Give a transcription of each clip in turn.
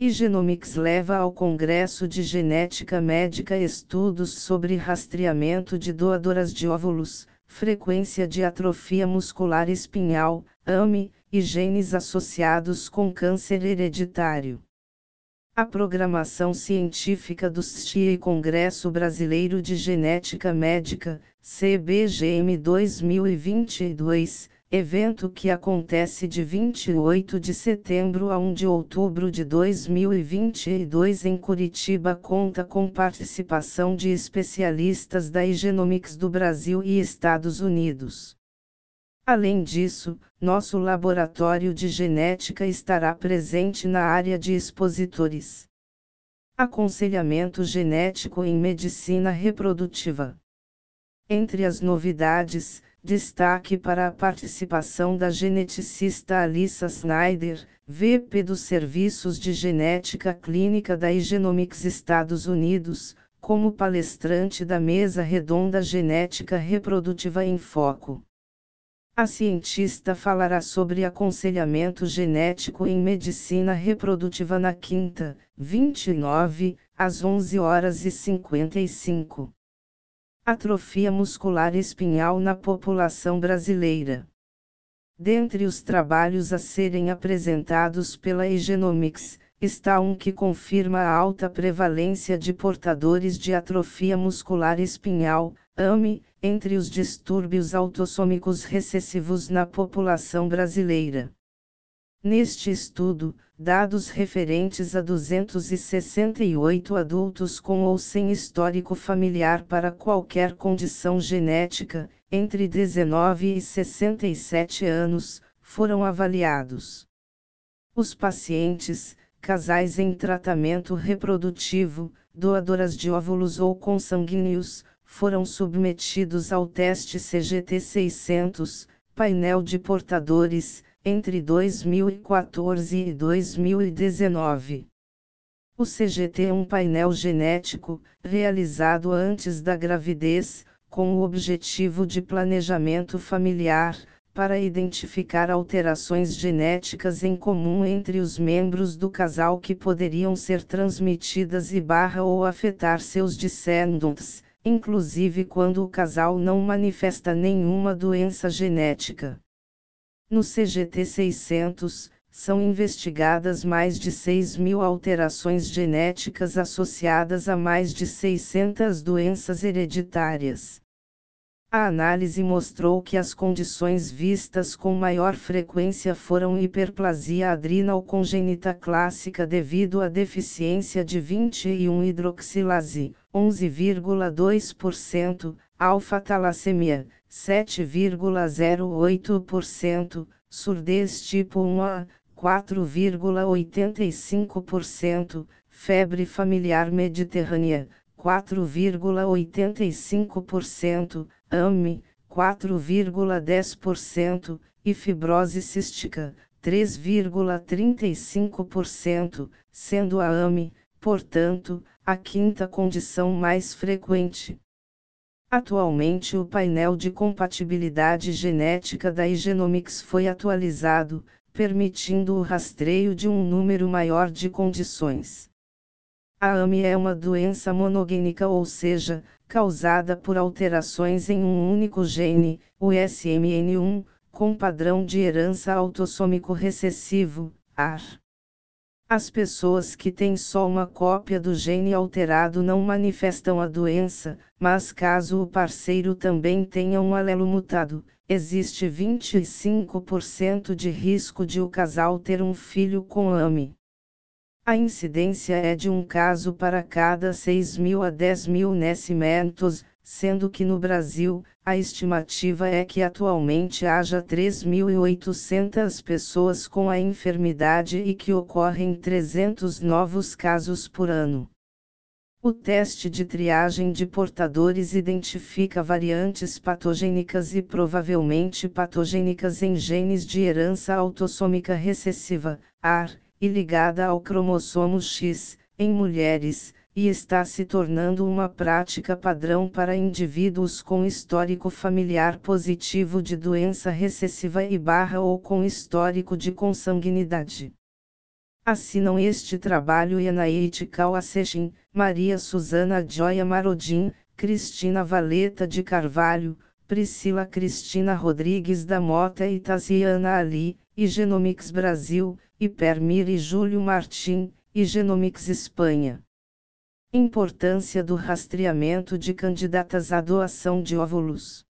E Genomics leva ao Congresso de Genética Médica estudos sobre rastreamento de doadoras de óvulos, frequência de atrofia muscular espinhal, AME, e genes associados com câncer hereditário. A programação científica do STI e Congresso Brasileiro de Genética Médica, CBGM 2022, evento que acontece de 28 de setembro a 1 de outubro de 2022 em Curitiba, conta com participação de especialistas da Igenomics do Brasil e Estados Unidos. Além disso, nosso laboratório de genética estará presente na área de expositores. Aconselhamento genético em medicina reprodutiva. Entre as novidades, Destaque para a participação da geneticista Alissa Snyder, VP dos Serviços de Genética Clínica da Igenomics Estados Unidos, como palestrante da mesa redonda Genética Reprodutiva em Foco. A cientista falará sobre aconselhamento genético em medicina reprodutiva na quinta, 29, às 11 horas e 55. Atrofia muscular espinhal na população brasileira. Dentre os trabalhos a serem apresentados pela Egenomics, está um que confirma a alta prevalência de portadores de atrofia muscular espinhal, AME, entre os distúrbios autossômicos recessivos na população brasileira. Neste estudo, dados referentes a 268 adultos com ou sem histórico familiar para qualquer condição genética, entre 19 e 67 anos, foram avaliados. Os pacientes, casais em tratamento reprodutivo, doadoras de óvulos ou consanguíneos, foram submetidos ao teste CGT 600, painel de portadores, entre 2014 e 2019. O CGT é um painel genético, realizado antes da gravidez, com o objetivo de planejamento familiar, para identificar alterações genéticas em comum entre os membros do casal que poderiam ser transmitidas e barra ou afetar seus descendentes, inclusive quando o casal não manifesta nenhuma doença genética. No CGT 600, são investigadas mais de 6 mil alterações genéticas associadas a mais de 600 doenças hereditárias. A análise mostrou que as condições vistas com maior frequência foram hiperplasia adrenal congênita clássica devido à deficiência de 21-hidroxilase, 11,2%, alfa-talassemia, 7,08%, surdez tipo 1A, 4,85%, febre familiar mediterrânea, 4,85%, AME, 4,10%, e fibrose cística, 3,35%, sendo a AME, portanto, a quinta condição mais frequente. Atualmente o painel de compatibilidade genética da Igenomics foi atualizado, permitindo o rastreio de um número maior de condições. A AME é uma doença monogênica ou seja, causada por alterações em um único gene, o SMN1, com padrão de herança autossômico recessivo, AR. As pessoas que têm só uma cópia do gene alterado não manifestam a doença, mas caso o parceiro também tenha um alelo mutado, existe 25% de risco de o casal ter um filho com AME. A incidência é de um caso para cada 6 mil a 10 mil nascimentos, sendo que no Brasil, a estimativa é que atualmente haja 3.800 pessoas com a enfermidade e que ocorrem 300 novos casos por ano. O teste de triagem de portadores identifica variantes patogênicas e provavelmente patogênicas em genes de herança autossômica recessiva, AR, e ligada ao cromossomo X, em mulheres, e está se tornando uma prática padrão para indivíduos com histórico familiar positivo de doença recessiva e barra ou com histórico de consanguinidade. Assinam este trabalho Enaite Kawaseshin, Maria Susana Joia Marodin, Cristina Valeta de Carvalho, Priscila Cristina Rodrigues da Mota e Taziana Ali, e Genomics Brasil, e Permir e Júlio Martim, e Genomics Espanha. Importância do rastreamento de candidatas à doação de óvulos.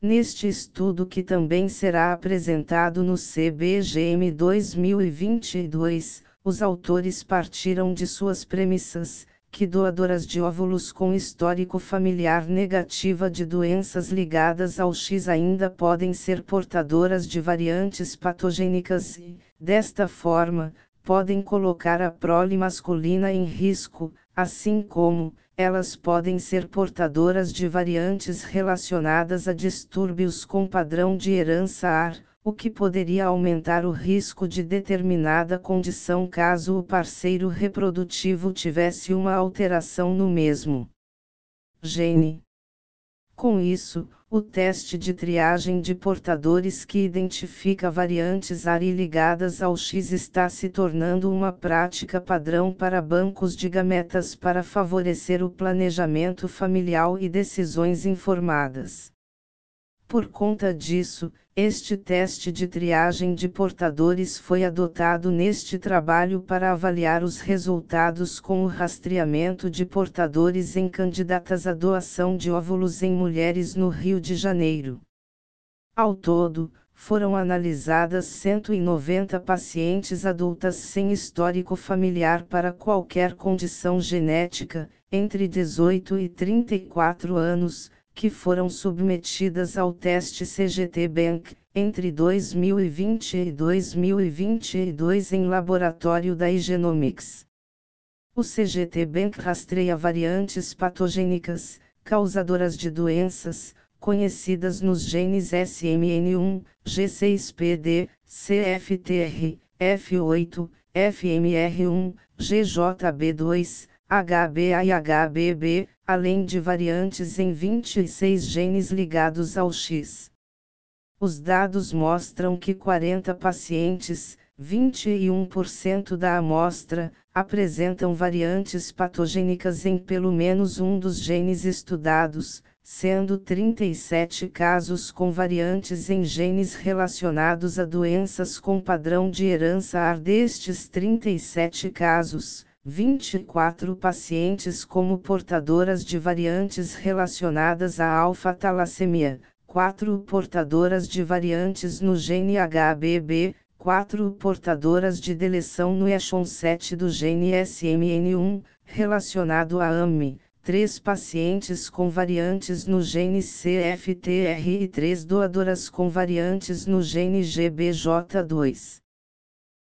Neste estudo que também será apresentado no CBGM 2022, os autores partiram de suas premissas, que doadoras de óvulos com histórico familiar negativa de doenças ligadas ao X ainda podem ser portadoras de variantes patogênicas e, desta forma, podem colocar a prole masculina em risco, assim como, elas podem ser portadoras de variantes relacionadas a distúrbios com padrão de herança AR, o que poderia aumentar o risco de determinada condição caso o parceiro reprodutivo tivesse uma alteração no mesmo gene. Com isso, o teste de triagem de portadores que identifica variantes ARI ligadas ao X está se tornando uma prática padrão para bancos de gametas para favorecer o planejamento familiar e decisões informadas. Por conta disso, este teste de triagem de portadores foi adotado neste trabalho para avaliar os resultados com o rastreamento de portadores em candidatas à doação de óvulos em mulheres no Rio de Janeiro. Ao todo, foram analisadas 190 pacientes adultas sem histórico familiar para qualquer condição genética, entre 18 e 34 anos, que foram submetidas ao teste CGT Bank, entre 2020 e 2022 em laboratório da Igenomics. O CGT Bank rastreia variantes patogênicas, causadoras de doenças, conhecidas nos genes SMN1, G6PD, CFTR, F8, FMR1, GJB2, HBA e HBB, além de variantes em 26 genes ligados ao X. Os dados mostram que 40 pacientes, 21% da amostra, apresentam variantes patogênicas em pelo menos um dos genes estudados, sendo 37 casos com variantes em genes relacionados a doenças com padrão de herança AR. Destes 37 casos, 24 pacientes como portadoras de variantes relacionadas à alfa-talassemia, 4 portadoras de variantes no gene HBB, 4 portadoras de deleção no exon 7 do gene SMN1, relacionado à AMI, 3 pacientes com variantes no gene CFTR e 3 doadoras com variantes no gene GBJ2.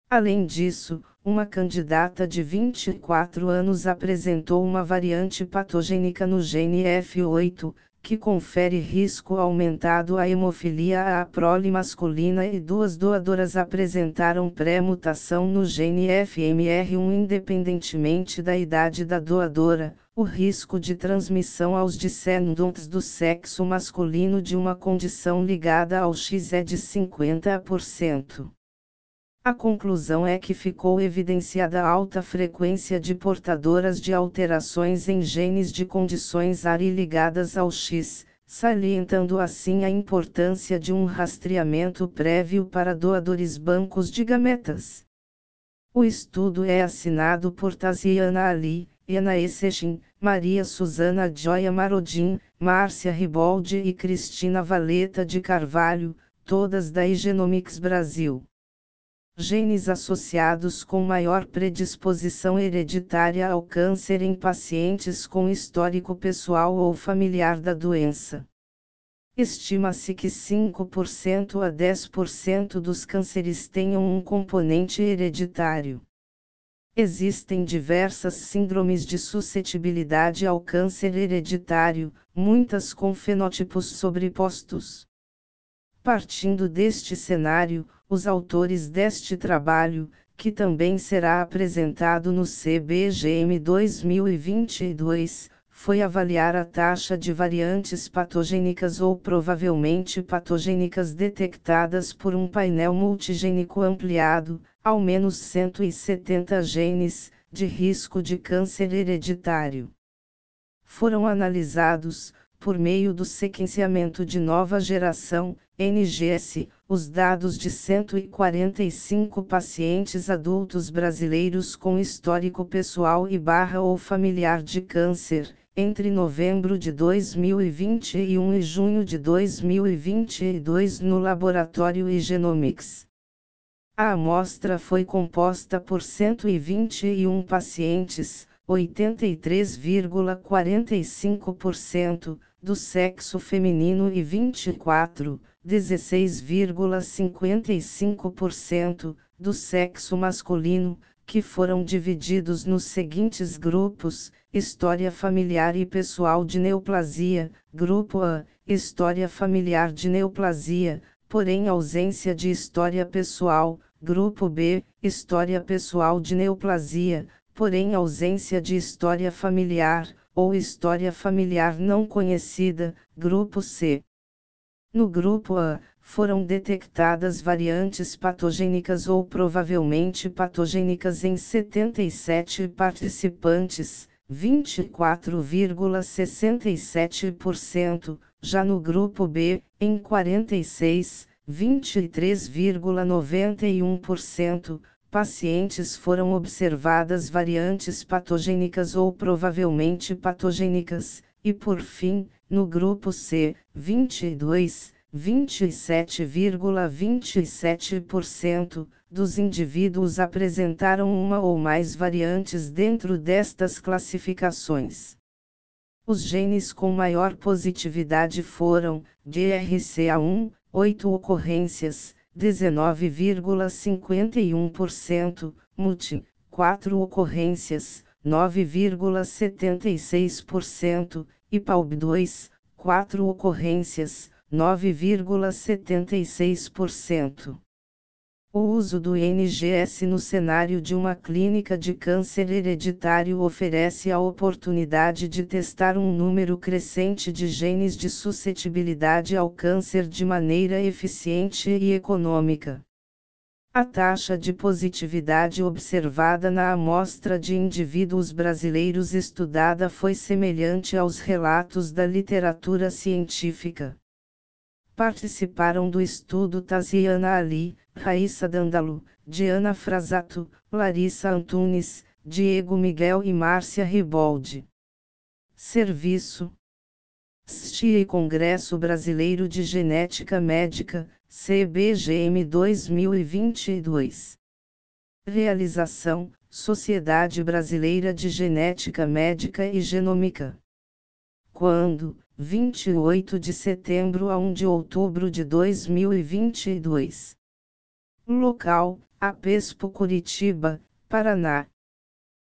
Além disso, uma candidata de 24 anos apresentou uma variante patogênica no gene F8, que confere risco aumentado à hemofilia à prole masculina e duas doadoras apresentaram pré-mutação no gene FMR1 independentemente da idade da doadora. O risco de transmissão aos descendentes do sexo masculino de uma condição ligada ao X é de 50%. A conclusão é que ficou evidenciada a alta frequência de portadoras de alterações em genes de condições ARI ligadas ao X, salientando assim a importância de um rastreamento prévio para doadores bancos de gametas. O estudo é assinado por Taziana Ali, Ena Essechin, Maria Susana Joia Marodin, Márcia Riboldi e Cristina Valeta de Carvalho, todas da Igenomics Brasil genes associados com maior predisposição hereditária ao câncer em pacientes com histórico pessoal ou familiar da doença. Estima-se que 5% a 10% dos cânceres tenham um componente hereditário. Existem diversas síndromes de suscetibilidade ao câncer hereditário, muitas com fenótipos sobrepostos. Partindo deste cenário, os autores deste trabalho, que também será apresentado no CBGM 2022, foi avaliar a taxa de variantes patogênicas ou provavelmente patogênicas detectadas por um painel multigênico ampliado, ao menos 170 genes, de risco de câncer hereditário. Foram analisados, por meio do sequenciamento de nova geração, NGS, os dados de 145 pacientes adultos brasileiros com histórico pessoal e barra ou familiar de câncer, entre novembro de 2021 e junho de 2022 no laboratório Igenomics. A amostra foi composta por 121 pacientes, 83,45%, do sexo feminino e 24, 16,55%, do sexo masculino, que foram divididos nos seguintes grupos: História familiar e pessoal de neoplasia, Grupo A, História familiar de neoplasia, porém ausência de história pessoal, Grupo B, História pessoal de neoplasia, porém ausência de história familiar, ou história familiar não conhecida, grupo C. No grupo A, foram detectadas variantes patogênicas ou provavelmente patogênicas em 77 participantes, 24,67%, já no grupo B, em 46, 23,91%, pacientes foram observadas variantes patogênicas ou provavelmente patogênicas, e por fim, no grupo C, 22, 27,27% dos indivíduos apresentaram uma ou mais variantes dentro destas classificações. Os genes com maior positividade foram DRCA1, 8 ocorrências, 19,51%, MUT, 4 ocorrências, 9,76%, e PAUB2, 4 ocorrências, 9,76%. O uso do NGS no cenário de uma clínica de câncer hereditário oferece a oportunidade de testar um número crescente de genes de suscetibilidade ao câncer de maneira eficiente e econômica. A taxa de positividade observada na amostra de indivíduos brasileiros estudada foi semelhante aos relatos da literatura científica. Participaram do estudo Taziana Ali, Raíssa Dandalu, Diana Frasato, Larissa Antunes, Diego Miguel e Márcia Riboldi. Serviço STIA e Congresso Brasileiro de Genética Médica, CBGM 2022. Realização: Sociedade Brasileira de Genética Médica e Genômica. Quando? 28 de setembro a 1 de outubro de 2022. Local: Apespo Curitiba, Paraná.